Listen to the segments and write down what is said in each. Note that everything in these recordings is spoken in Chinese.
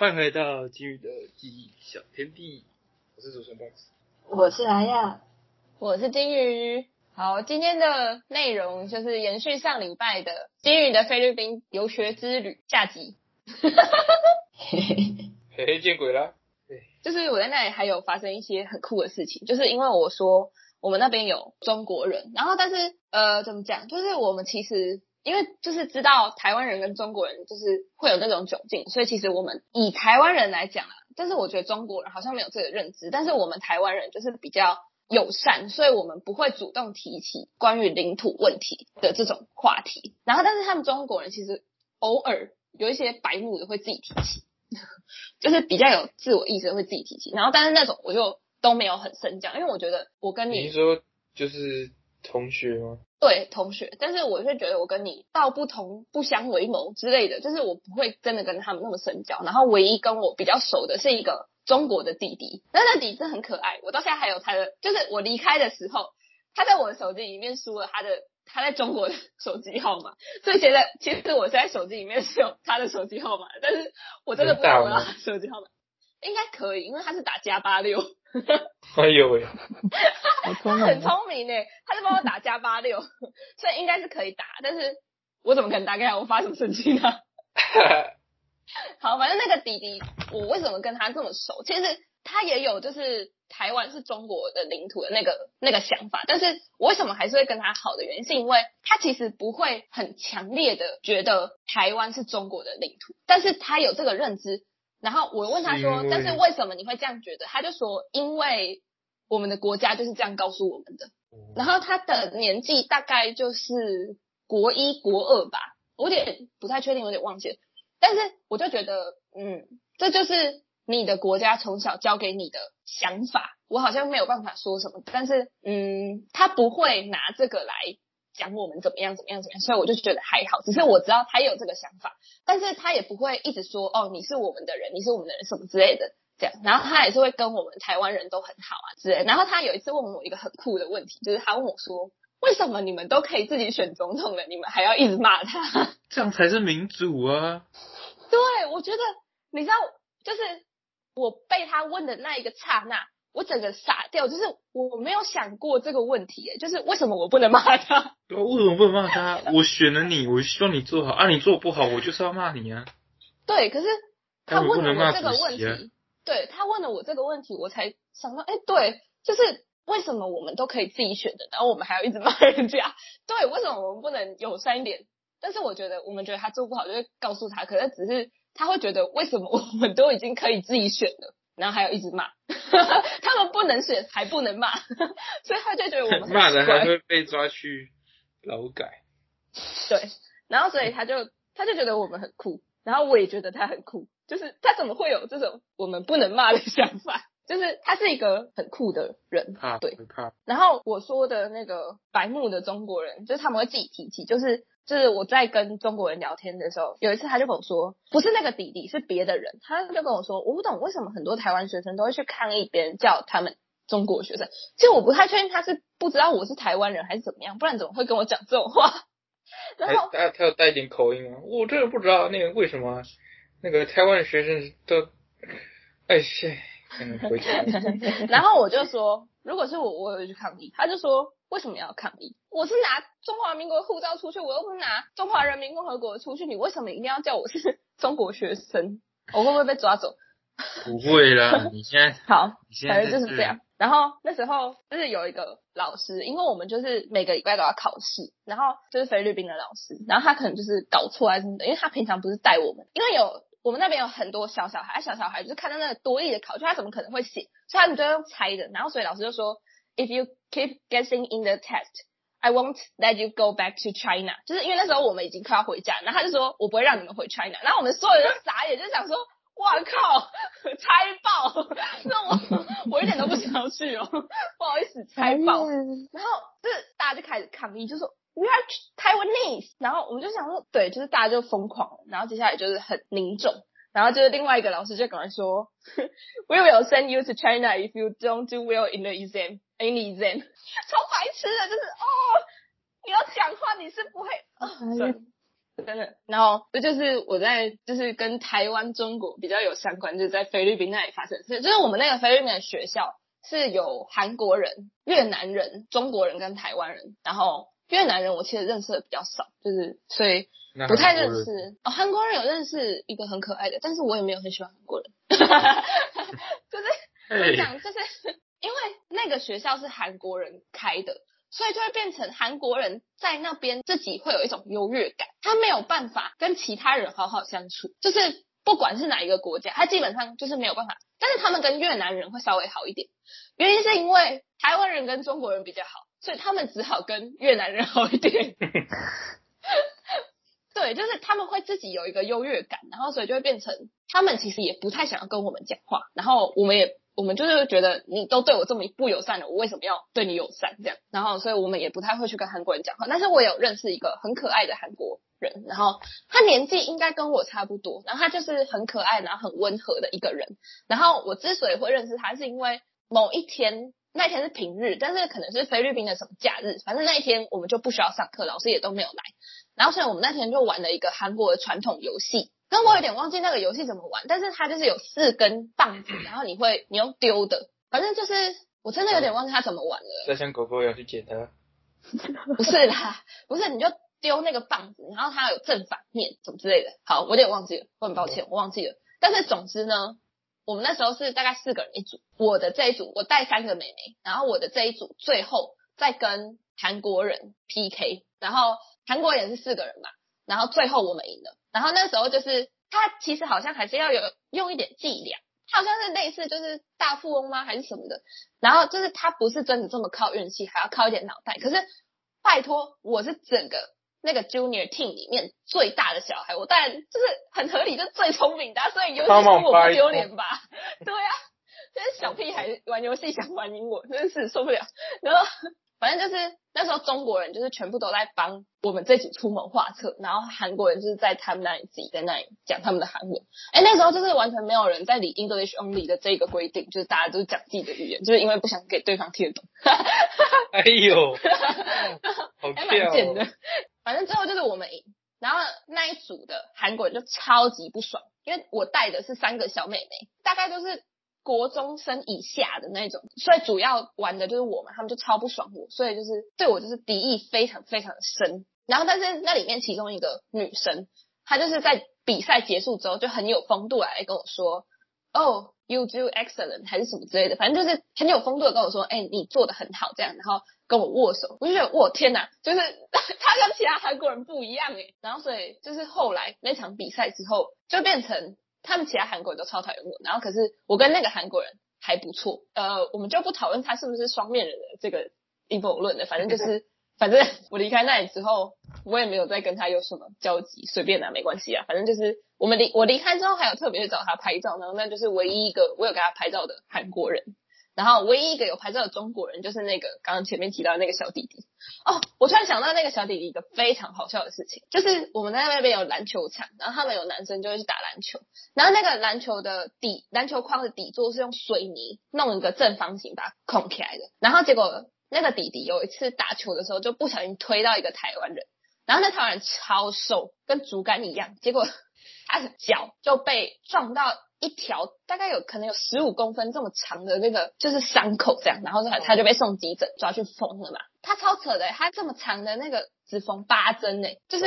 欢迎回到金鱼的记忆小天地，我是主持人 Box。我是莱亚，我是金鱼。好，今天的内容就是延续上礼拜的金鱼的菲律宾游学之旅下集。嘿嘿，见鬼了！就是我在那里还有发生一些很酷的事情，就是因为我说我们那边有中国人，然后但是呃怎么讲，就是我们其实因为就是知道台湾人跟中国人就是会有那种窘境，所以其实我们以台湾人来讲啊，但是我觉得中国人好像没有这个认知，但是我们台湾人就是比较友善，所以我们不会主动提起关于领土问题的这种话题，然后但是他们中国人其实偶尔有一些白目的会自己提起。就是比较有自我意识会自己提起，然后但是那种我就都没有很深讲，因为我觉得我跟你说就是同学吗？对，同学，但是我会觉得我跟你道不同不相为谋之类的，就是我不会真的跟他们那么深交。然后唯一跟我比较熟的是一个中国的弟弟，那那弟弟很可爱，我到现在还有他的，就是我离开的时候，他在我的手机里面输了他的。他在中国的手机号码，所以现在其实我现在手机里面是有他的手机号码，但是我真的不知道他手机号码，应该可以，因为他是打加八六。哎呦喂，他很聪明呢，他就帮我打加八六，所以应该是可以打，但是我怎么可能打给他？我发什么神经呢？好，反正那个弟弟，我为什么跟他这么熟？其实他也有就是。台湾是中国的领土的那个那个想法，但是我为什么还是会跟他好的原因，是因为他其实不会很强烈的觉得台湾是中国的领土，但是他有这个认知。然后我问他说：“但是为什么你会这样觉得？”他就说：“因为我们的国家就是这样告诉我们的。”然后他的年纪大概就是国一国二吧，我有点不太确定，有点忘记了。但是我就觉得，嗯，这就是。你的国家从小教给你的想法，我好像没有办法说什么，但是，嗯，他不会拿这个来讲我们怎么样怎么样怎么样，所以我就觉得还好。只是我知道他有这个想法，但是他也不会一直说哦，你是我们的人，你是我们的人什么之类的这样。然后他也是会跟我们台湾人都很好啊之类。然后他有一次问我一个很酷的问题，就是他问我说，为什么你们都可以自己选总统了，你们还要一直骂他？这样才是民主啊！对，我觉得你知道，就是。我被他问的那一个刹那，我整个傻掉，就是我没有想过这个问题，哎，就是为什么我不能骂他？对，为什么不能骂他？我选了你，我希望你做好啊，你做不好，我就是要骂你啊。对，可是他问了我这个问题，对他问了我这个问题，我才想到，哎，对，就是为什么我们都可以自己选的，然后我们还要一直骂人家？对，为什么我们不能友善一点？但是我觉得，我们觉得他做不好，就会告诉他，可是只是。他会觉得为什么我们都已经可以自己选了，然后还有一直骂，他们不能选还不能骂，所以他就觉得我们 骂人还会被抓去劳改。对，然后所以他就他就觉得我们很酷，然后我也觉得他很酷，就是他怎么会有这种我们不能骂的想法？就是他是一个很酷的人，对，然后我说的那个白目的中国人，就是他们会自己提起，就是。是我在跟中国人聊天的时候，有一次他就跟我说，不是那个弟弟，是别的人。他就跟我说，我不懂为什么很多台湾学生都会去抗议别人叫他们中国学生。其实我不太确定他是不知道我是台湾人还是怎么样，不然怎么会跟我讲这种话？然后他他有带一点口音吗？我真的不知道那个为什么那个台湾学生都哎切，回去。然后我就说，如果是我，我会去抗议。他就说。为什么要抗议？我是拿中华民国护照出去，我又不是拿中华人民共和国出去，你为什么一定要叫我是中国学生？我会不会被抓走？不会啦，你现在好，反正就是这样。然后那时候就是有一个老师，因为我们就是每个礼拜都要考试，然后就是菲律宾的老师，然后他可能就是搞错还是什么的，因为他平常不是带我们，因为有我们那边有很多小小孩，小小孩就是看到那个多义的考卷，他怎么可能会写？所以他们就用猜的，然后所以老师就说。If you keep guessing in the test, I won't let you go back to China。就是因为那时候我们已经快要回家，然后他就说我不会让你们回 China。然后我们所有人都傻眼，就想说，哇靠，猜爆！那我我一点都不想要去哦，不好意思，猜爆。然后就是大家就开始抗议，就说 We are Taiwanese。然后我们就想说，对，就是大家就疯狂。然后接下来就是很凝重。然后就是另外一个老师就赶快说，We will send you to China if you don't do well in the exam, any exam。超白痴的，就是哦，你要讲话你是不会，真的。然后这就是我在就是跟台湾、中国比较有相关，就是在菲律宾那里发生的事。就是我们那个菲律宾的学校是有韩国人、越南人、中国人跟台湾人。然后越南人我其实认识的比较少，就是所以不太认识。哦，韩国人有认识一个很可爱的，但是我也没有很喜欢韩国人。就是讲，就是因为那个学校是韩国人开的。所以就会变成韩国人在那边自己会有一种优越感，他没有办法跟其他人好好相处，就是不管是哪一个国家，他基本上就是没有办法。但是他们跟越南人会稍微好一点，原因是因为台湾人跟中国人比较好，所以他们只好跟越南人好一点。对，就是他们会自己有一个优越感，然后所以就会变成他们其实也不太想要跟我们讲话，然后我们也。我们就是觉得你都对我这么不友善了，我为什么要对你友善？这样，然后所以我们也不太会去跟韩国人讲话。但是我有认识一个很可爱的韩国人，然后他年纪应该跟我差不多，然后他就是很可爱，然后很温和的一个人。然后我之所以会认识他，是因为某一天，那天是平日，但是可能是菲律宾的什么假日，反正那一天我们就不需要上课，老师也都没有来。然后所以我们那天就玩了一个韩国的传统游戏。但我有点忘记那个游戏怎么玩，但是它就是有四根棒子，然后你会你用丢的，反正就是我真的有点忘记它怎么玩了。在像狗狗一样去捡它？不是啦，不是，你就丢那个棒子，然后它有正反面什么之类的。好，我有点忘记了，我很抱歉，我忘记了。但是总之呢，我们那时候是大概四个人一组，我的这一组我带三个妹妹，然后我的这一组最后再跟韩国人 PK，然后韩国人是四个人嘛，然后最后我们赢了。然后那时候就是他其实好像还是要有用一点伎俩，他好像是类似就是大富翁吗还是什么的。然后就是他不是真的这么靠运气，还要靠一点脑袋。可是拜托，我是整个那个 junior team 里面最大的小孩，我当然就是很合理，就是最聪明的，所以游戏输我不丢脸吧？对啊，这是小屁孩玩游戏想玩英文，真是受不了。然后。反正就是那时候中国人就是全部都在帮我们这组出谋划策，然后韩国人就是在他们那里自己在那里讲他们的韩文。哎，那时候就是完全没有人在理 English only 的这个规定，就是大家都是讲自己的语言，就是因为不想给对方听得懂。哎呦，还蛮贱的。反正最后就是我们赢，然后那一组的韩国人就超级不爽，因为我带的是三个小妹妹，大概都是。国中生以下的那种，所以主要玩的就是我们，他们就超不爽我，所以就是对我就是敌意非常非常深。然后，但是那里面其中一个女生，她就是在比赛结束之后就很有风度来跟我说：“哦，you do excellent，还是什么之类的，反正就是很有风度的跟我说：‘哎，你做的很好’这样，然后跟我握手。我就觉得，我天哪，就是 他跟其他韩国人不一样哎。然后，所以就是后来那场比赛之后，就变成。他们其他韩国人都超讨厌我，然后可是我跟那个韩国人还不错，呃，我们就不讨论他是不是双面人的这个阴谋论的，反正就是，反正我离开那里之后，我也没有再跟他有什么交集，随便啊，没关系啊，反正就是我们离我离开之后，还有特别去找他拍照，然后那就是唯一一个我有给他拍照的韩国人。然后唯一一个有拍照的中国人就是那个刚刚前面提到的那个小弟弟哦，我突然想到那个小弟弟一个非常好笑的事情，就是我们在那边有篮球场，然后他们有男生就会去打篮球，然后那个篮球的底篮球框的底座是用水泥弄一个正方形把它孔起来的，然后结果那个弟弟有一次打球的时候就不小心推到一个台湾人，然后那台湾人超瘦，跟竹竿一样，结果他的脚就被撞到。一条大概有可能有十五公分这么长的那个就是伤口这样，然后他他就被送急诊抓去缝了嘛。他超扯的，他这么长的那个只缝八针呢，就是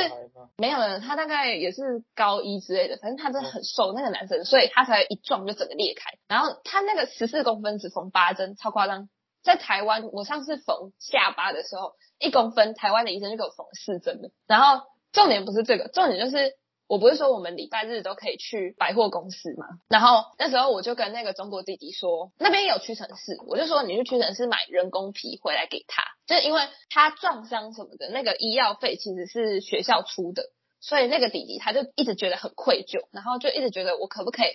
没有人，他大概也是高一之类的，反正他真的很瘦那个男生，所以他才一撞就整个裂开。然后他那个十四公分只缝八针，超夸张。在台湾我上次缝下巴的时候，一公分台湾的医生就给我缝四针的。然后重点不是这个，重点就是。我不是说我们礼拜日都可以去百货公司嘛？然后那时候我就跟那个中国弟弟说，那边有屈臣氏，我就说你去屈臣氏买人工皮回来给他，就是因为他撞伤什么的，那个医药费其实是学校出的，所以那个弟弟他就一直觉得很愧疚，然后就一直觉得我可不可以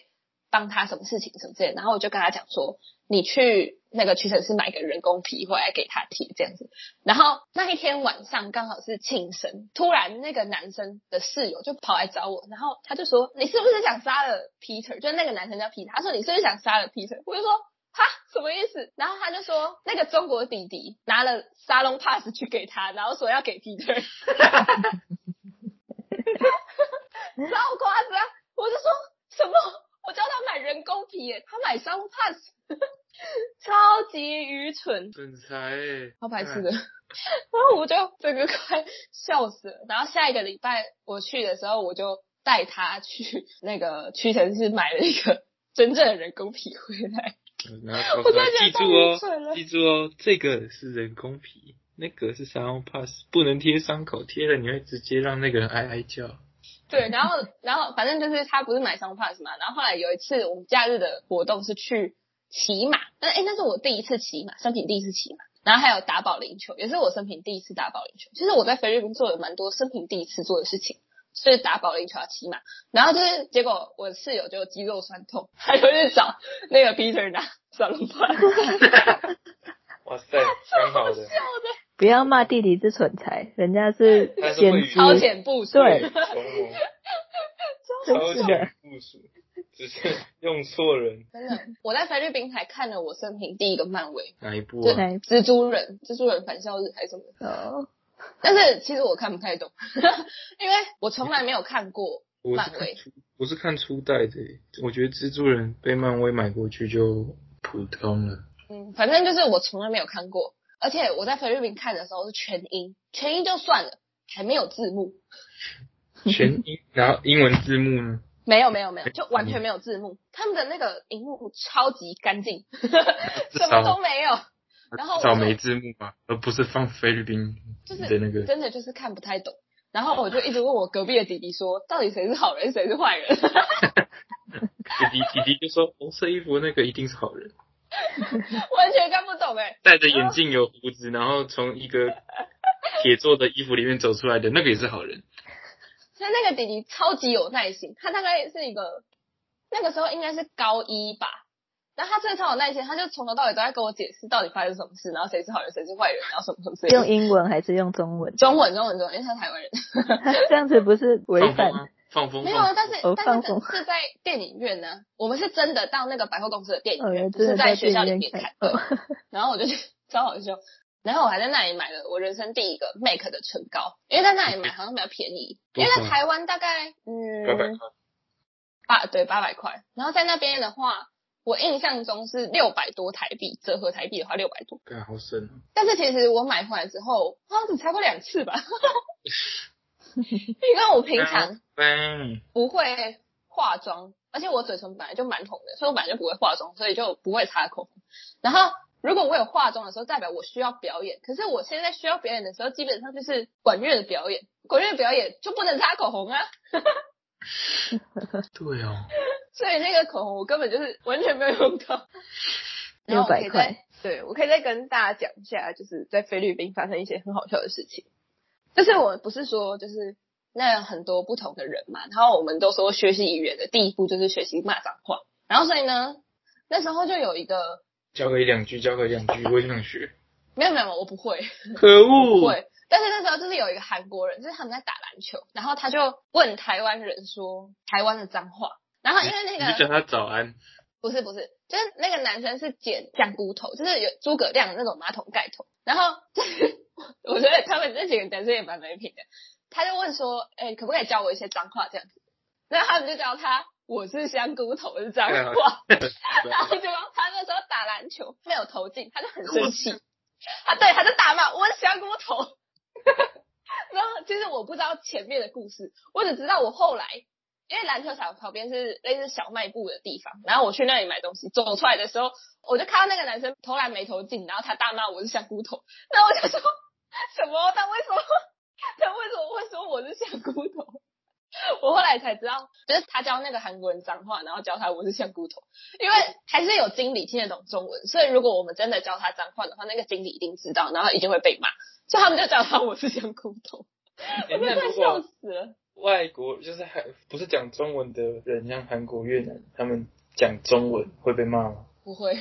帮他什么事情什么之类，然后我就跟他讲说，你去。那个屈臣氏买个人工皮回来给他贴这样子，然后那一天晚上刚好是庆生，突然那个男生的室友就跑来找我，然后他就说你是不是想杀了 Peter？就那个男生叫 Peter，他说你是不是想杀了 Peter？我就说哈什么意思？然后他就说那个中国弟弟拿了沙龙 pass 去给他，然后说要给 Peter。超夸张！我就说什么？我叫他买人工皮耶，他买商 pass，超级愚蠢，蠢材，超白痴的。然后我就整个快笑死了。然后下一个礼拜我去的时候，我就带他去那个屈臣氏买了一个真正的人工皮回来。我在记住哦，记住哦，这个是人工皮，那个是三 pass，不能贴伤口，贴了你会直接让那个人哀哀叫。对，然后然后反正就是他不是买双 pass 嘛，然后后来有一次我们假日的活动是去骑马，那哎那是我第一次骑马，生平第一次骑马，然后还有打保龄球，也是我生平第一次打保龄球。其实我在菲律宾做了蛮多生平第一次做的事情，所以打保龄球、骑马，然后就是结果我室友就肌肉酸痛，他就去找那个 Peter 拿双 pass。哇塞，挺好的。不要骂弟弟是蠢材，人家是先超前部署，对，超前部署，只是用错人。真的，我在菲律宾才看了我生平第一个漫威，哪一部啊？蜘蛛人，蜘蛛人返校日还是什么？哦。但是其实我看不太懂，因为我从来没有看过漫威。我是看初代的，我觉得蜘蛛人被漫威买过去就普通了。嗯，反正就是我从来没有看过。而且我在菲律宾看的时候是全英，全英就算了，还没有字幕。全英，然后英文字幕呢？没有没有没有，就完全没有字幕。他们的那个荧幕超级干净，什么都没有。然后找没字幕吧，而不是放菲律宾的那个。真的就是看不太懂。然后我就一直问我隔壁的弟弟说，到底谁是好人，谁是坏人？弟弟弟弟就说红色衣服那个一定是好人。完全看不懂哎！戴着眼镜有胡子，然后从一个铁做的衣服里面走出来的那个也是好人。所以那个弟弟超级有耐心，他大概是一个那个时候应该是高一吧。然后他真的超有耐心，他就从头到尾都在跟我解释到底发生什么事，然后谁是好人谁是坏人，然后什么什么事。用英文还是用中文？中文中文中文，因为他台湾人。这样子不是违反？放风没有啊，但是但是是在电影院呢。我们是真的到那个百货公司的电影院，不是在学校里面看。然后我就去 超好笑，然后我还在那里买了我人生第一个 Make 的唇膏，因为在那里买好像比较便宜，因为在台湾大概嗯八百块，八对八百块。然后在那边的话，我印象中是六百多台币，折合台币的话六百多。对，好深。但是其实我买回来之后，好像只擦过两次吧。因为我平常不会化妆，而且我嘴唇本来就蛮红的，所以我本来就不会化妆，所以就不会擦口红。然后如果我有化妆的时候，代表我需要表演。可是我现在需要表演的时候，基本上就是管乐的表演，管乐表演就不能擦口红啊。对哦。所以那个口红我根本就是完全没有用到。六百块。对，我可以再跟大家讲一下，就是在菲律宾发生一些很好笑的事情。就是我不是说，就是那很多不同的人嘛，然后我们都说学习语言的第一步就是学习骂脏话，然后所以呢，那时候就有一个教个一两句，教个一两句，我也想学。没有没有，我不会。可恶。不会。但是那时候就是有一个韩国人，就是他们在打篮球，然后他就问台湾人说台湾的脏话，然后因为那个你叫他早安。不是不是，就是那个男生是捡香菇头，就是有诸葛亮那种马桶盖头，然后。我觉得他们那几个男生也蛮没品的，他就问说：“哎，可不可以教我一些脏话这样子？”然后他们就教他：“我是香菇头的脏话。” 然后就他那时候打篮球没有投进，他就很生气，他对他就打骂：“我是香菇头。”然后其实我不知道前面的故事，我只知道我后来因为篮球场旁边是类似小卖部的地方，然后我去那里买东西，走出来的时候，我就看到那个男生投篮没投进，然后他大骂我是香菇头，然后我就说。什么？他为什么？他为什么会说我是香菇头？我后来才知道，就是他教那个韩国人脏话，然后教他我是香菇头。因为还是有经理听得懂中文，所以如果我们真的教他脏话的话，那个经理一定知道，然后一定会被骂。所以他们就教他我是香菇头。我真的笑死了。外国就是还不是讲中文的人，像韩国、越南，他们讲中文会被骂吗？不会，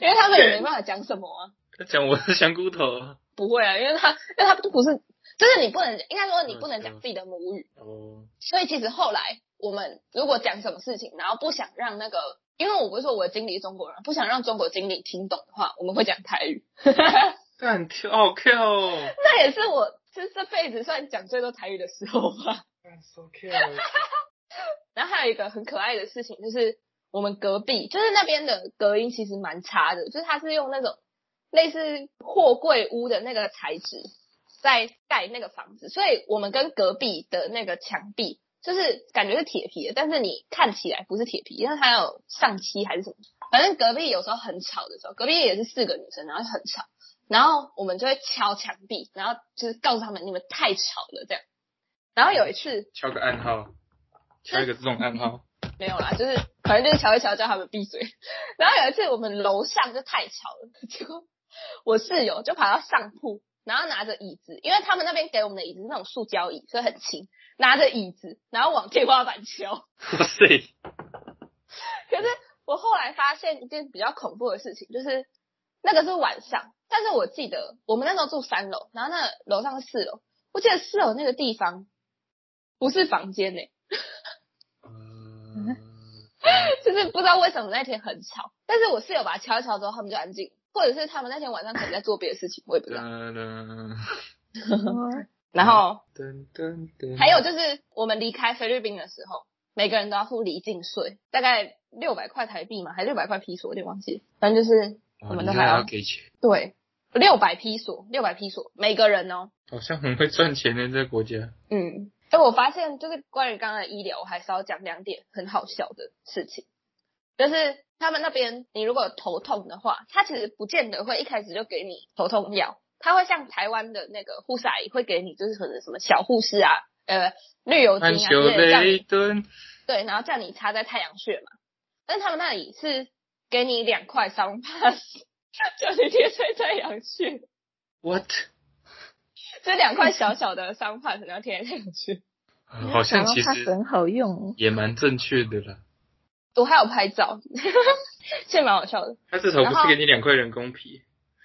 因为他们也没办法讲什么啊。他讲我是香菇头，不会啊，因为他，因为他不是，就是你不能，应该说你不能讲自己的母语哦。所以其实后来我们如果讲什么事情，然后不想让那个，因为我不是说我的经理是中国人，不想让中国经理听懂的话，我们会讲台语。很跳，好跳。那也是我这这辈子算讲最多台语的时候吧。然后还有一个很可爱的事情，就是我们隔壁，就是那边的隔音其实蛮差的，就是他是用那种类似货柜屋的那个材质在盖那个房子，所以我们跟隔壁的那个墙壁就是感觉是铁皮的，但是你看起来不是铁皮，因为它有上漆还是什么。反正隔壁有时候很吵的时候，隔壁也是四个女生，然后很吵，然后我们就会敲墙壁，然后就是告诉他们你们太吵了这样。然后有一次敲个暗号。敲一个这种暗号，没有啦，就是反正就是敲一敲，叫他们闭嘴。然后有一次我们楼上就太吵了，结果 我室友就跑到上铺，然后拿着椅子，因为他们那边给我们的椅子是那种塑胶椅，所以很轻，拿着椅子然后往天花板敲。哇塞！可是我后来发现一件比较恐怖的事情，就是那个是晚上，但是我记得我们那时候住三楼，然后那楼上是四楼，我记得四楼那个地方不是房间呢。就是不知道为什么那天很吵，但是我室友把它敲一敲之后，他们就安静，或者是他们那天晚上可能在做别的事情，我也不知道。然后，还有就是我们离开菲律宾的时候，每个人都要付离境税，大概六百块台币嘛，还是六百块披索，有点忘记。反正就是我们都还要给钱。对，六百披索，六百披索，每个人哦。好像很会赚钱的这个国家。嗯。哎，我发现就是关于刚刚的医疗，我还是要讲两点很好笑的事情。就是他们那边，你如果头痛的话，他其实不见得会一开始就给你头痛药，他会像台湾的那个护士阿姨会给你，就是可能什么小护士啊，呃，绿油精啊之类的，对，然后叫你擦在太阳穴嘛。但是他们那里是给你两块桑帕斯，叫你贴在太阳穴。What？这两块小小的伤疤，可能要贴上去。好像其实很好用，也蛮正确的啦。我还有拍照，这蛮好笑的。他至少不是给你两块人工皮？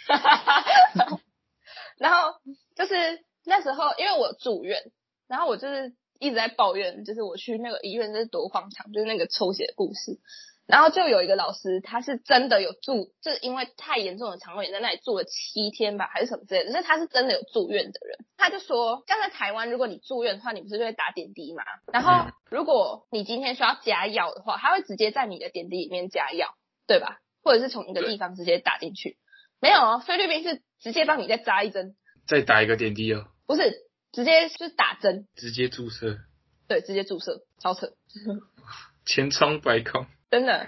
然后就是那时候，因为我住院，然后我就是一直在抱怨，就是我去那个医院就是多荒唐，就是那个抽血的故事。然后就有一个老师，他是真的有住，就是因为太严重的肠胃炎，在那里住了七天吧，还是什么之类的。是他是真的有住院的人，他就说，像在台湾，如果你住院的话，你不是就会打点滴嘛？然后如果你今天需要加药的话，他会直接在你的点滴里面加药，对吧？或者是从一个地方直接打进去？没有哦，菲律宾是直接帮你再扎一针，再打一个点滴哦？不是，直接是打针，直接注射？对，直接注射，超扯，千疮百孔。真的，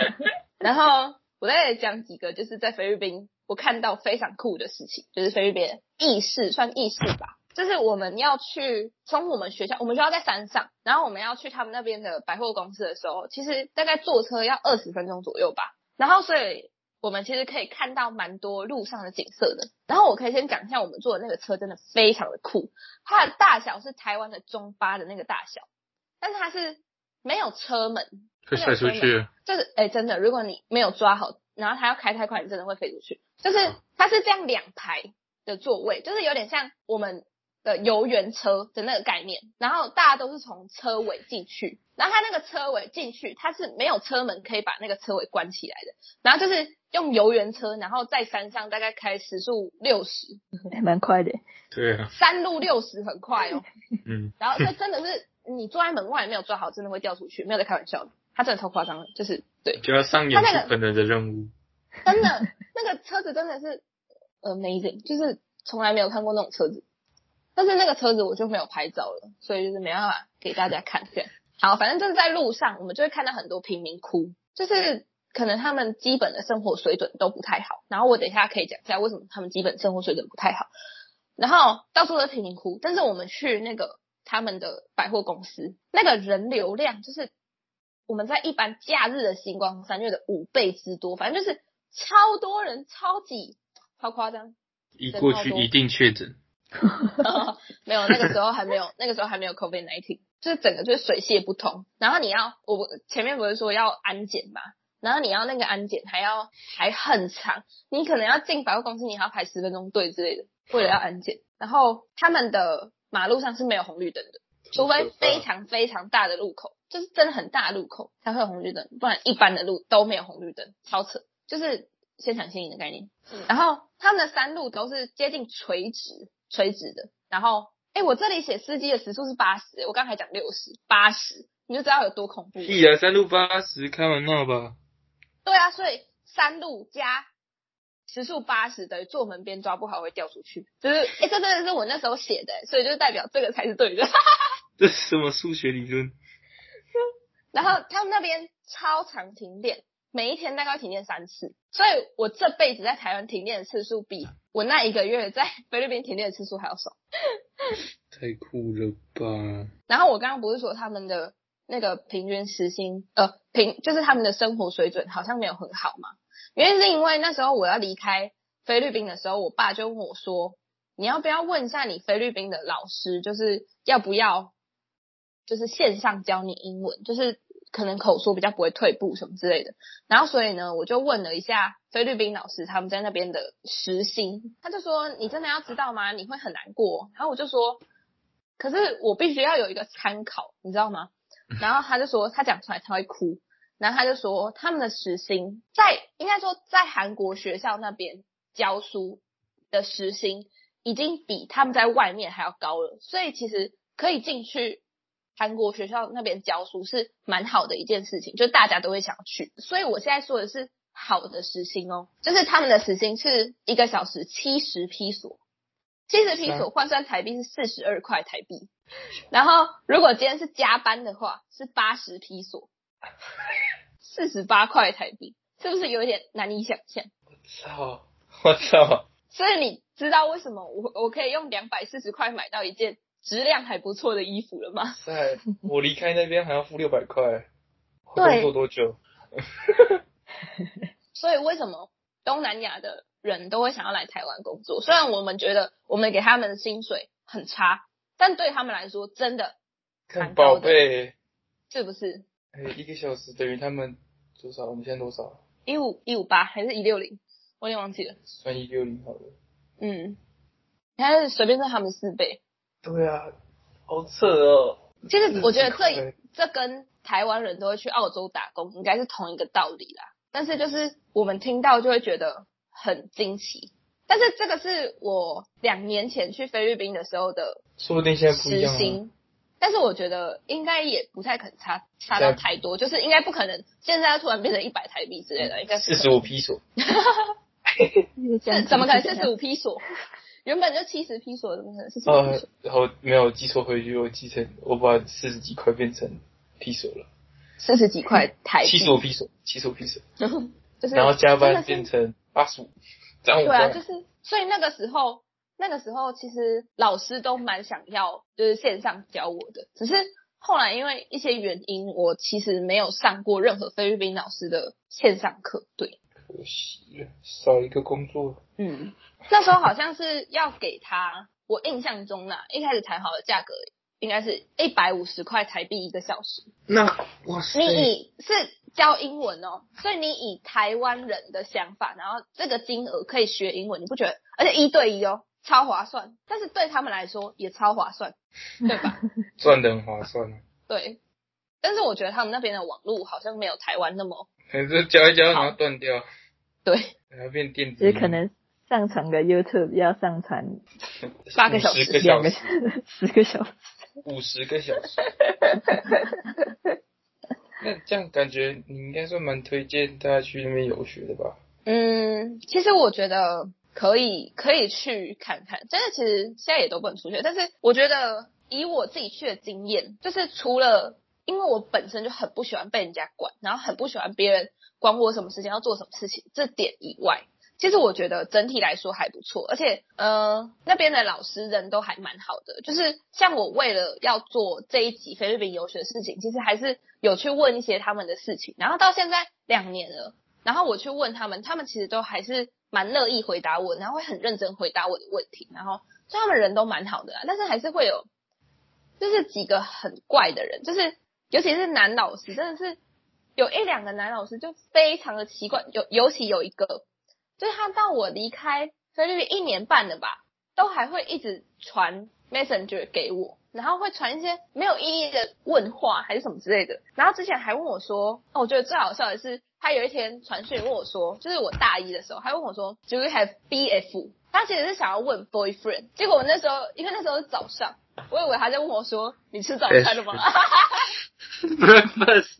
然后我再讲几个，就是在菲律宾我看到非常酷的事情，就是菲律宾意式算意式吧，就是我们要去从我们学校，我们学校在山上，然后我们要去他们那边的百货公司的时候，其实大概坐车要二十分钟左右吧，然后所以我们其实可以看到蛮多路上的景色的。然后我可以先讲一下我们坐的那个车，真的非常的酷，它的大小是台湾的中巴的那个大小，但是它是没有车门。会飞出去，就是哎，真的，如果你没有抓好，然后它要开太快，你真的会飞出去。就是它是这样两排的座位，就是有点像我们的游园车的那个概念。然后大家都是从车尾进去，然后它那个车尾进去，它是没有车门可以把那个车尾关起来的。然后就是用游园车，然后在山上大概开时速六十，还蛮快的。对啊，山路六十很快哦。嗯，然后这真的是你坐在门外没有抓好，真的会掉出去，没有在开玩笑的。他真的超夸张的，就是对，就要上演不可能的任务。真的，那个车子真的是 amazing，就是从来没有看过那种车子。但是那个车子我就没有拍照了，所以就是没办法给大家看。这样好，反正就是在路上，我们就会看到很多贫民窟，就是可能他们基本的生活水准都不太好。然后我等一下可以讲一下为什么他们基本生活水准不太好。然后到处都是贫民窟，但是我们去那个他们的百货公司，那个人流量就是。我们在一般假日的星光三月的五倍之多，反正就是超多人，超级超夸张。一过去一定确诊。没有，那个时候还没有，那个时候还没有 COVID nineteen，就是整个就是水泄不通。然后你要，我前面不是说要安检嘛？然后你要那个安检还要还很长，你可能要进百货公司，你还要排十分钟队之类的，为了要安检。然后他们的马路上是没有红绿灯的，除非非常非常大的路口。就是真的很大路口才会有红绿灯，不然一般的路都没有红绿灯，超扯。就是先抢先赢的概念。然后他们的山路都是接近垂直，垂直的。然后，哎，我这里写司机的时速是八十，我刚才讲六十，八十，你就知道有多恐怖。屁啊，山路八十，开玩笑吧？对啊，所以山路加时速八十等于坐门边抓不好会掉出去，就是，哎，这真的是我那时候写的，所以就代表这个才是对的。这是什么数学理论？然后他们那边超常停电，每一天大概停电三次，所以我这辈子在台湾停电的次数比我那一个月在菲律宾停电的次数还要少。太酷了吧！然后我刚刚不是说他们的那个平均时薪，呃，平就是他们的生活水准好像没有很好嘛？原因是因为那时候我要离开菲律宾的时候，我爸就问我说：“你要不要问一下你菲律宾的老师，就是要不要？”就是线上教你英文，就是可能口说比较不会退步什么之类的。然后所以呢，我就问了一下菲律宾老师他们在那边的时薪，他就说你真的要知道吗？你会很难过。然后我就说，可是我必须要有一个参考，你知道吗？然后他就说他讲出来他会哭。然后他就说他们的时薪在应该说在韩国学校那边教书的时薪已经比他们在外面还要高了，所以其实可以进去。韩国学校那边教书是蛮好的一件事情，就大家都会想去。所以我现在说的是好的时薪哦，就是他们的时薪是一个小时七十披索，七十披索换算台币是四十二块台币。然后如果今天是加班的话，是八十披索，四十八块台币，是不是有点难以想象？我操！我操！所以你知道为什么我我可以用两百四十块买到一件？质量还不错的衣服了吗？在我离开那边还要付六百块，工作多久？所以为什么东南亚的人都会想要来台湾工作？虽然我们觉得我们给他们的薪水很差，但对他们来说真的很宝贝，是不是？哎，一个小时等于他们多少？我们现在多少？一五一五八还是一六零？我有点忘记了。算一六零好了。嗯，你看随便算他们四倍。对啊，好扯哦。其实我觉得这这跟台湾人都会去澳洲打工应该是同一个道理啦。但是就是我们听到就会觉得很惊奇。但是这个是我两年前去菲律宾的时候的，说不定现在不一样。但是我觉得应该也不太可能差差到太多，就是应该不可能现在突然变成一百台币之类的，应该四十五批索。怎么可能四十五批索？原本就七十批索，怎么可能是四十？然后没有记错回去，我记成我把四十几块变成批索了。四十几块台七十五批索，七十五批索。就是，然后加班变成八十五，涨五对啊，就是所以那个时候，那个时候其实老师都蛮想要就是线上教我的，只是后来因为一些原因，我其实没有上过任何菲律宾老师的线上课。对，可惜了，少一个工作。嗯。那时候好像是要给他，我印象中呢，一开始谈好的价格应该是一百五十块台币一个小时。那哇塞！你以是教英文哦，所以你以台湾人的想法，然后这个金额可以学英文，你不觉得？而且一对一哦，超划算。但是对他们来说也超划算，对吧？赚的很划算。对，但是我觉得他们那边的网络好像没有台湾那么，可是教一教然后断掉。对，然后变电子。也可能。上传个 YouTube 要上传 八个小时，两个 十个小时，五十个小时。那这样感觉你应该算蛮推荐大家去那边游学的吧？嗯，其实我觉得可以，可以去看看。真的，其实现在也都不能出去，但是我觉得以我自己去的经验，就是除了因为我本身就很不喜欢被人家管，然后很不喜欢别人管我什么事情要做什么事情这点以外。其实我觉得整体来说还不错，而且呃那边的老师人都还蛮好的。就是像我为了要做这一集菲律宾游学的事情，其实还是有去问一些他们的事情。然后到现在两年了，然后我去问他们，他们其实都还是蛮乐意回答我，然后会很认真回答我的问题。然后所以他们人都蛮好的，但是还是会有就是几个很怪的人，就是尤其是男老师，真的是有一两个男老师就非常的奇怪，尤尤其有一个。就是他到我离开菲律宾一年半了吧，都还会一直传 Messenger 给我，然后会传一些没有意义的问话还是什么之类的。然后之前还问我说，哦，我觉得最好笑的是他有一天传讯问我说，就是我大一的时候，他问我说，Do you have BF？他其实是想要问 boyfriend，结果我那时候因为那时候是早上，我以为他在问我说，你吃早餐了吗？Breakfast。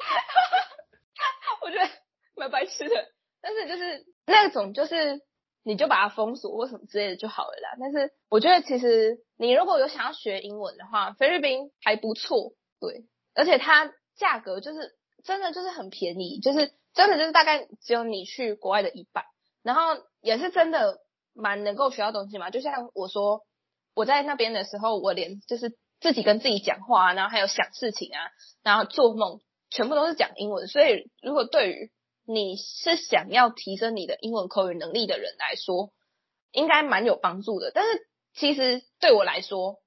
我觉得蛮白痴的，但是就是那种就是你就把它封锁或什么之类的就好了啦。但是我觉得其实你如果有想要学英文的话，菲律宾还不错，对，而且它价格就是真的就是很便宜，就是真的就是大概只有你去国外的一半，然后也是真的蛮能够学到东西嘛。就像我说我在那边的时候，我连就是自己跟自己讲话，然后还有想事情啊，然后做梦。全部都是讲英文，所以如果对于你是想要提升你的英文口语能力的人来说，应该蛮有帮助的。但是其实对我来说，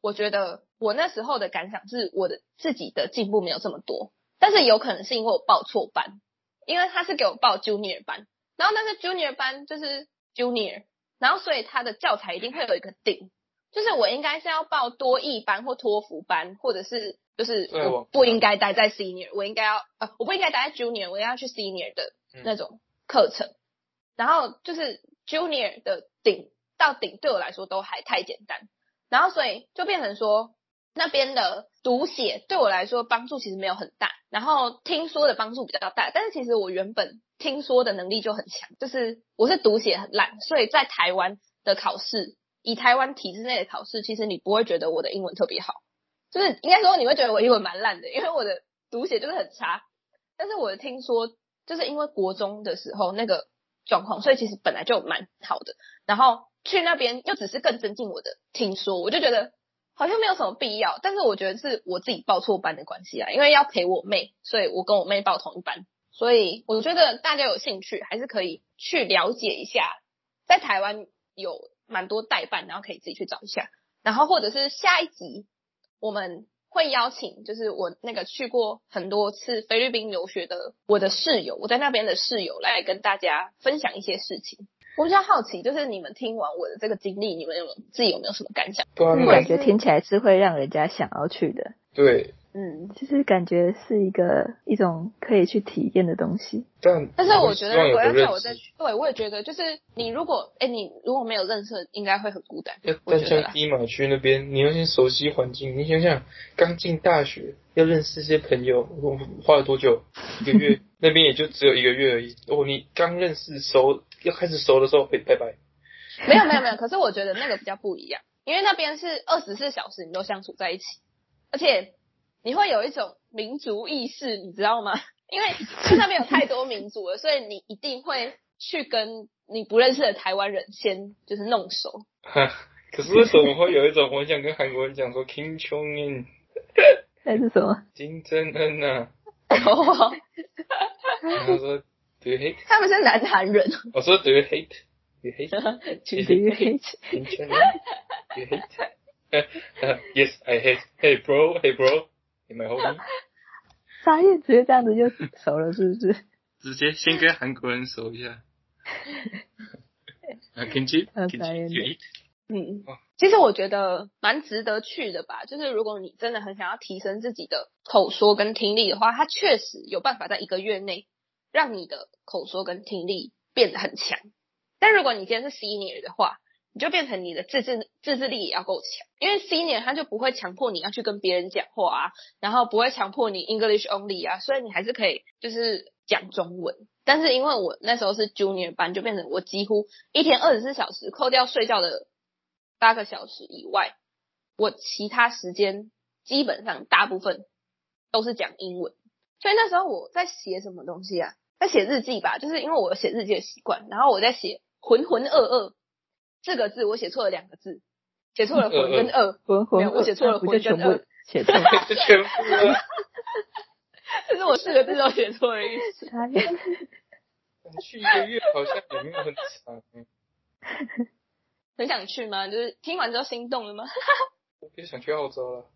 我觉得我那时候的感想是我的自己的进步没有这么多，但是有可能是因为我报错班，因为他是给我报 Junior 班，然后那个 Junior 班就是 Junior，然后所以他的教材一定会有一个顶，就是我应该是要报多义班或托福班，或者是。就是我不应该待在 senior，我应该要呃，我不应该待在 junior，我应该要去 senior 的那种课程。然后就是 junior 的顶到顶对我来说都还太简单，然后所以就变成说那边的读写对我来说帮助其实没有很大，然后听说的帮助比较大。但是其实我原本听说的能力就很强，就是我是读写很烂，所以在台湾的考试，以台湾体制内的考试，其实你不会觉得我的英文特别好。就是应该说你会觉得我英文蛮烂的，因为我的读写就是很差。但是我听说，就是因为国中的时候那个状况，所以其实本来就蛮好的。然后去那边又只是更增进我的听说，我就觉得好像没有什么必要。但是我觉得是我自己报错班的关系啊，因为要陪我妹，所以我跟我妹报同一班。所以我觉得大家有兴趣还是可以去了解一下，在台湾有蛮多代办，然后可以自己去找一下。然后或者是下一集。我们会邀请，就是我那个去过很多次菲律宾留学的我的室友，我在那边的室友来跟大家分享一些事情。我比较好奇，就是你们听完我的这个经历，你们有自己有没有什么感想？感觉听起来是会让人家想要去的。对。嗯，就是感觉是一个一种可以去体验的东西。但但是我觉得，如果要叫我再去，对我也觉得，就是你如果哎，你如果没有认识，应该会很孤单。但像低马区那边，你要先熟悉环境。你想想，刚进大学要认识一些朋友，我花了多久？一个月，那边也就只有一个月而已。哦，你刚认识熟，要开始熟的时候，拜拜拜。没有没有没有，可是我觉得那个比较不一样，因为那边是二十四小时你都相处在一起，而且。你会有一种民族意识，你知道吗？因为那边有太多民族了，所以你一定会去跟你不认识的台湾人先就是弄熟。可是为什么会有一种我想跟韩国人讲说 Kim Jong Un？那是什么？金正恩呐。他说 Do you hate？他们是南韩人。我说 Do you hate？You hate？Do you hate？Kim Jong Un？You hate？Yes, I hate. Hey bro, hey bro. 你买后面，沙叶直接这样子就熟了，是不是？直接先跟韩国人熟一下。啊，Kenji，嗯，其实我觉得蛮值得去的吧。就是如果你真的很想要提升自己的口说跟听力的话，它确实有办法在一个月内让你的口说跟听力变得很强。但如果你今天是 senior 的话，你就变成你的自制自制力也要够强，因为 senior 他就不会强迫你要去跟别人讲话啊，然后不会强迫你 English only 啊，所以你还是可以就是讲中文。但是因为我那时候是 junior 班，就变成我几乎一天二十四小时，扣掉睡觉的八个小时以外，我其他时间基本上大部分都是讲英文。所以那时候我在写什么东西啊？在写日记吧，就是因为我有写日记的习惯，然后我在写浑浑噩噩。四个字我写错了两个字，写错了魂跟二，魂魂，我写错了魂跟二，写错了，全部，这是我四个字都写错的意思。去一个月好像也没有很长，很想去吗？就是听完之后心动了吗？我也想去澳洲了。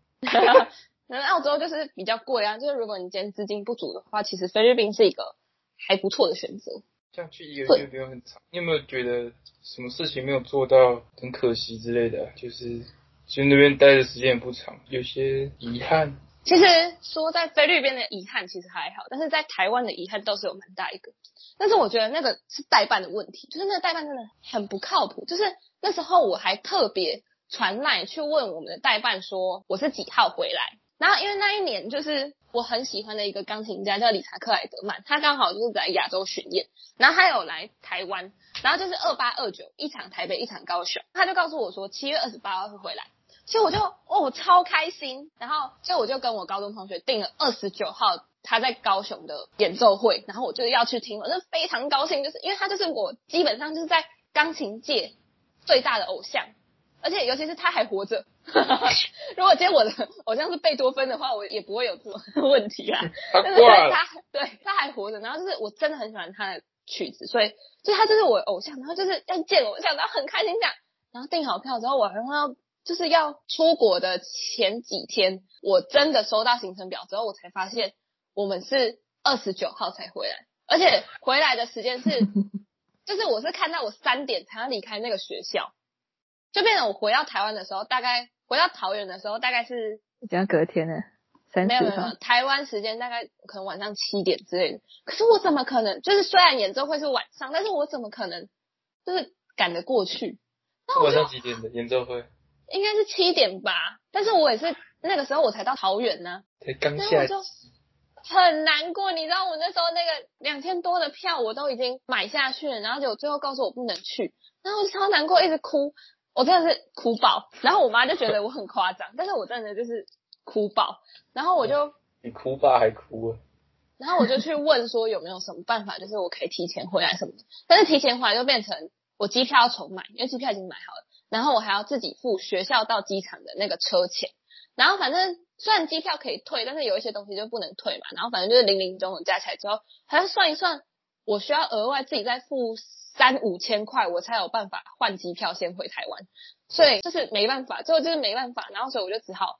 那澳洲就是比较贵啊，就是如果你今天资金不足的话，其实菲律宾是一个还不错的选择。这样去一个月不用很长，你有没有觉得什么事情没有做到很可惜之类的？就是，其实那边待的时间也不长，有些遗憾其实说在菲律宾的遗憾其实还好，但是在台湾的遗憾倒是有蛮大一个。但是我觉得那个是代办的问题，就是那个代办真的很不靠谱。就是那时候我还特别传来去问我们的代办说我是几号回来。然后因为那一年就是我很喜欢的一个钢琴家叫理查克莱德曼，他刚好就是在亚洲巡演，然后他有来台湾，然后就是二八二九一场台北一场高雄，他就告诉我说七月二十八号会回来。所以我就哦超开心，然后所以我就跟我高中同学订了二十九号他在高雄的演奏会，然后我就要去听，我就非常高兴，就是因为他就是我基本上就是在钢琴界最大的偶像，而且尤其是他还活着。如果今天我的偶像是贝多芬的话，我也不会有这种问题啊。但是他对他还活着，然后就是我真的很喜欢他的曲子，所以就他就是我偶像，然后就是要见偶像，然后很开心这样，然后订好票之后，我然后要。就是要出国的前几天，我真的收到行程表之后，我才发现我们是二十九号才回来，而且回来的时间是，就是我是看到我三点才要离开那个学校，就变成我回到台湾的时候，大概回到桃园的时候，大概是已经隔天了，没有没有，台湾时间大概可能晚上七点之类的。可是我怎么可能？就是虽然演奏会是晚上，但是我怎么可能就是赶得过去？那晚上几点的演奏会？应该是七点吧，但是我也是那个时候我才到桃园呢，才刚下，就很难过。你知道我那时候那个两千多的票我都已经买下去了，然后就最后告诉我不能去，然后我超难过，一直哭，我真的是哭爆。然后我妈就觉得我很夸张，但是我真的就是哭爆。然后我就你哭吧还哭啊？然后我就去问说有没有什么办法，就是我可以提前回来什么的。但是提前回来就变成我机票要重买，因为机票已经买好了。然后我还要自己付学校到机场的那个车钱，然后反正虽然机票可以退，但是有一些东西就不能退嘛。然后反正就是零零总总加起来之后，还要算一算，我需要额外自己再付三五千块，我才有办法换机票先回台湾。所以就是没办法，最后就是没办法。然后所以我就只好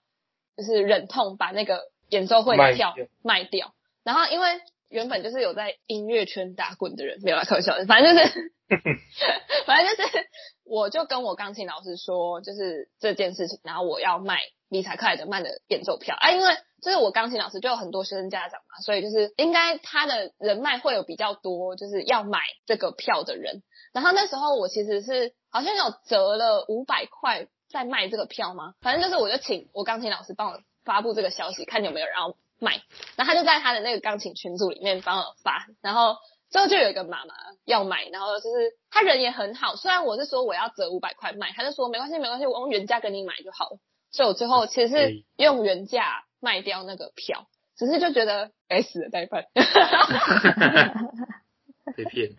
就是忍痛把那个演奏会的票卖掉。然后因为原本就是有在音乐圈打滚的人，没有开玩笑的，反正就是，反正就是。我就跟我钢琴老师说，就是这件事情，然后我要卖理财克莱德曼的演奏票啊，因为就是我钢琴老师就有很多学生家长嘛，所以就是应该他的人脉会有比较多，就是要买这个票的人。然后那时候我其实是好像有折了五百块在卖这个票吗？反正就是我就请我钢琴老师帮我发布这个消息，看有没有人要买。然后他就在他的那个钢琴群组里面帮我发，然后。之后就有一个妈妈要买，然后就是他人也很好，虽然我是说我要折五百块卖，他就说没关系没关系，我用原价跟你买就好了。所以我最后其实是用原价卖掉那个票，只是就觉得该死的代办，被骗，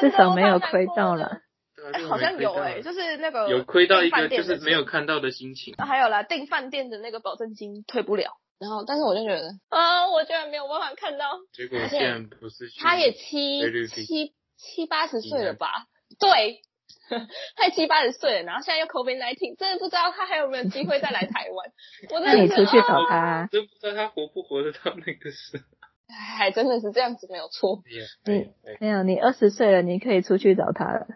至少没有亏到了。哎，好像有哎，就是那个有亏到一个就是没有看到的心情。还有啦，订饭店的那个保证金退不了。然后，但是我就觉得啊，我居然没有办法看到。结果现在不是他也七七七八十岁了吧？对，快七八十岁了，然后现在又 COVID nineteen，真的不知道他还有没有机会再来台湾。我那你出去找他，真不知道他活不活得到那个时候。还真的是这样子，没有错。你没有，你二十岁了，你可以出去找他了。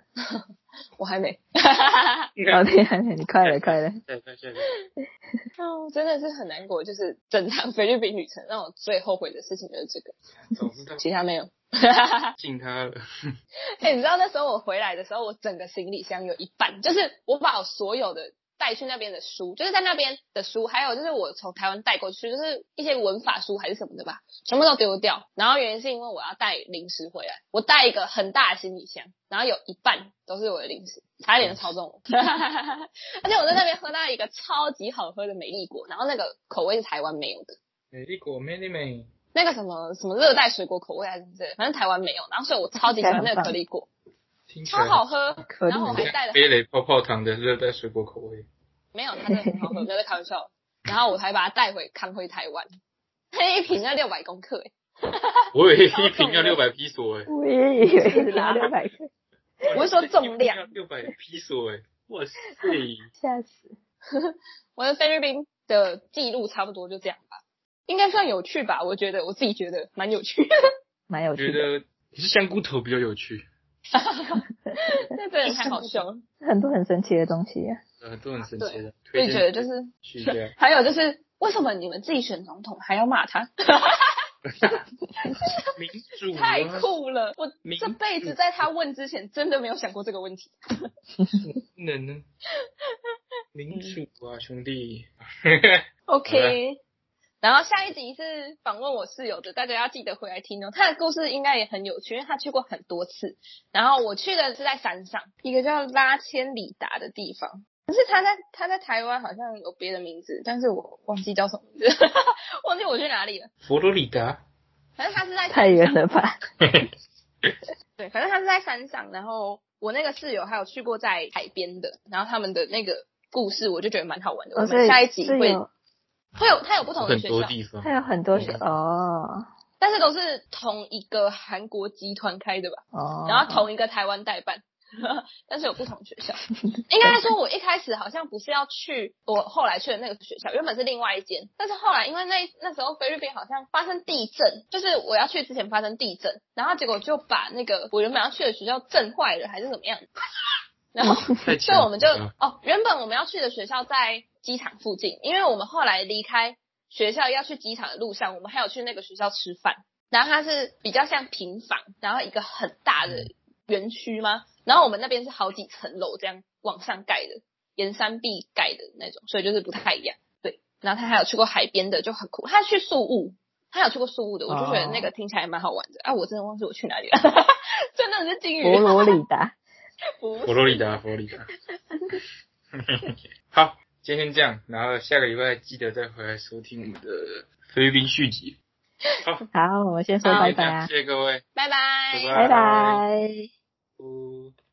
我还没，老天还没，你快了，快了。对对对。哦，真的是很难过，就是整趟 菲律宾旅程让我最后悔的事情就是这个，其他没有。敬他了。哎，你知道那时候我回来的时候，我整个行李箱有一半，就是我把我所有的。带去那边的书，就是在那边的书，还有就是我从台湾带过去，就是一些文法书还是什么的吧，全部都丢掉。然后原因是因为我要带零食回来，我带一个很大的行李箱，然后有一半都是我的零食，差一点就超重了。而且我在那边喝到一个超级好喝的美丽果，然后那个口味是台湾没有的。美丽果，美丽美。那个什么什么热带水果口味还是这，反正台湾没有。然后所以我超级喜欢那个 可丽果。超好喝，然后我还带了飞雷泡泡糖的热带水果口味，没有，它真的很好喝，不要再开玩笑。然后我才把它带回扛回台湾，一瓶要六百公克哎，我以为一瓶要六百披索哎，我也以为是六百克，我是说重量六百披索哎，哇塞，吓死！我的菲律宾的记录差不多就这样吧，应该算有趣吧？我觉得我自己觉得蛮有趣，蛮有趣。觉得是香菇头比较有趣。哈哈哈那真的太好笑了，很多很神奇的东西啊，很多很神奇的。我也觉得就是，去 还有就是为什么你们自己选总统还要骂他？民主太酷了！我这辈子在他问之前，真的没有想过这个问题。能呢？民主啊，兄弟。OK。然后下一集是访问我室友的，大家要记得回来听哦。他的故事应该也很有趣，因为他去过很多次。然后我去的是在山上，一个叫拉千里达的地方。可是他在他在台湾好像有别的名字，但是我忘记叫什么名字，忘记我去哪里了。佛罗里达。反正他是在太远了吧？对，反正他是在山上。然后我那个室友还有去过在海边的，然后他们的那个故事我就觉得蛮好玩的。我们下一集会。会有，它有不同的学校，它有很多学校哦，但是都是同一个韩国集团开的吧？哦，然后同一个台湾代办，但是有不同学校。应该说，我一开始好像不是要去我后来去的那个学校，原本是另外一间，但是后来因为那那时候菲律宾好像发生地震，就是我要去之前发生地震，然后结果就把那个我原本要去的学校震坏了，还是怎么样？然后所以我们就哦，原本我们要去的学校在。机场附近，因为我们后来离开学校要去机场的路上，我们还有去那个学校吃饭。然后它是比较像平房，然后一个很大的园区吗？然后我们那边是好几层楼这样往上盖的，沿山壁盖的那种，所以就是不太一样。对，然后他还有去过海边的，就很酷。他去宿务，他有去过宿务的，我就觉得那个听起来蛮好玩的。啊，我真的忘记我去哪里了，真的是金鱼。佛罗里达，佛罗里达，佛罗里达。好。今天这样，然后下个礼拜记得再回来收听我们的菲律宾续集。好，好，我们先说拜拜，谢谢各位，拜拜，拜拜。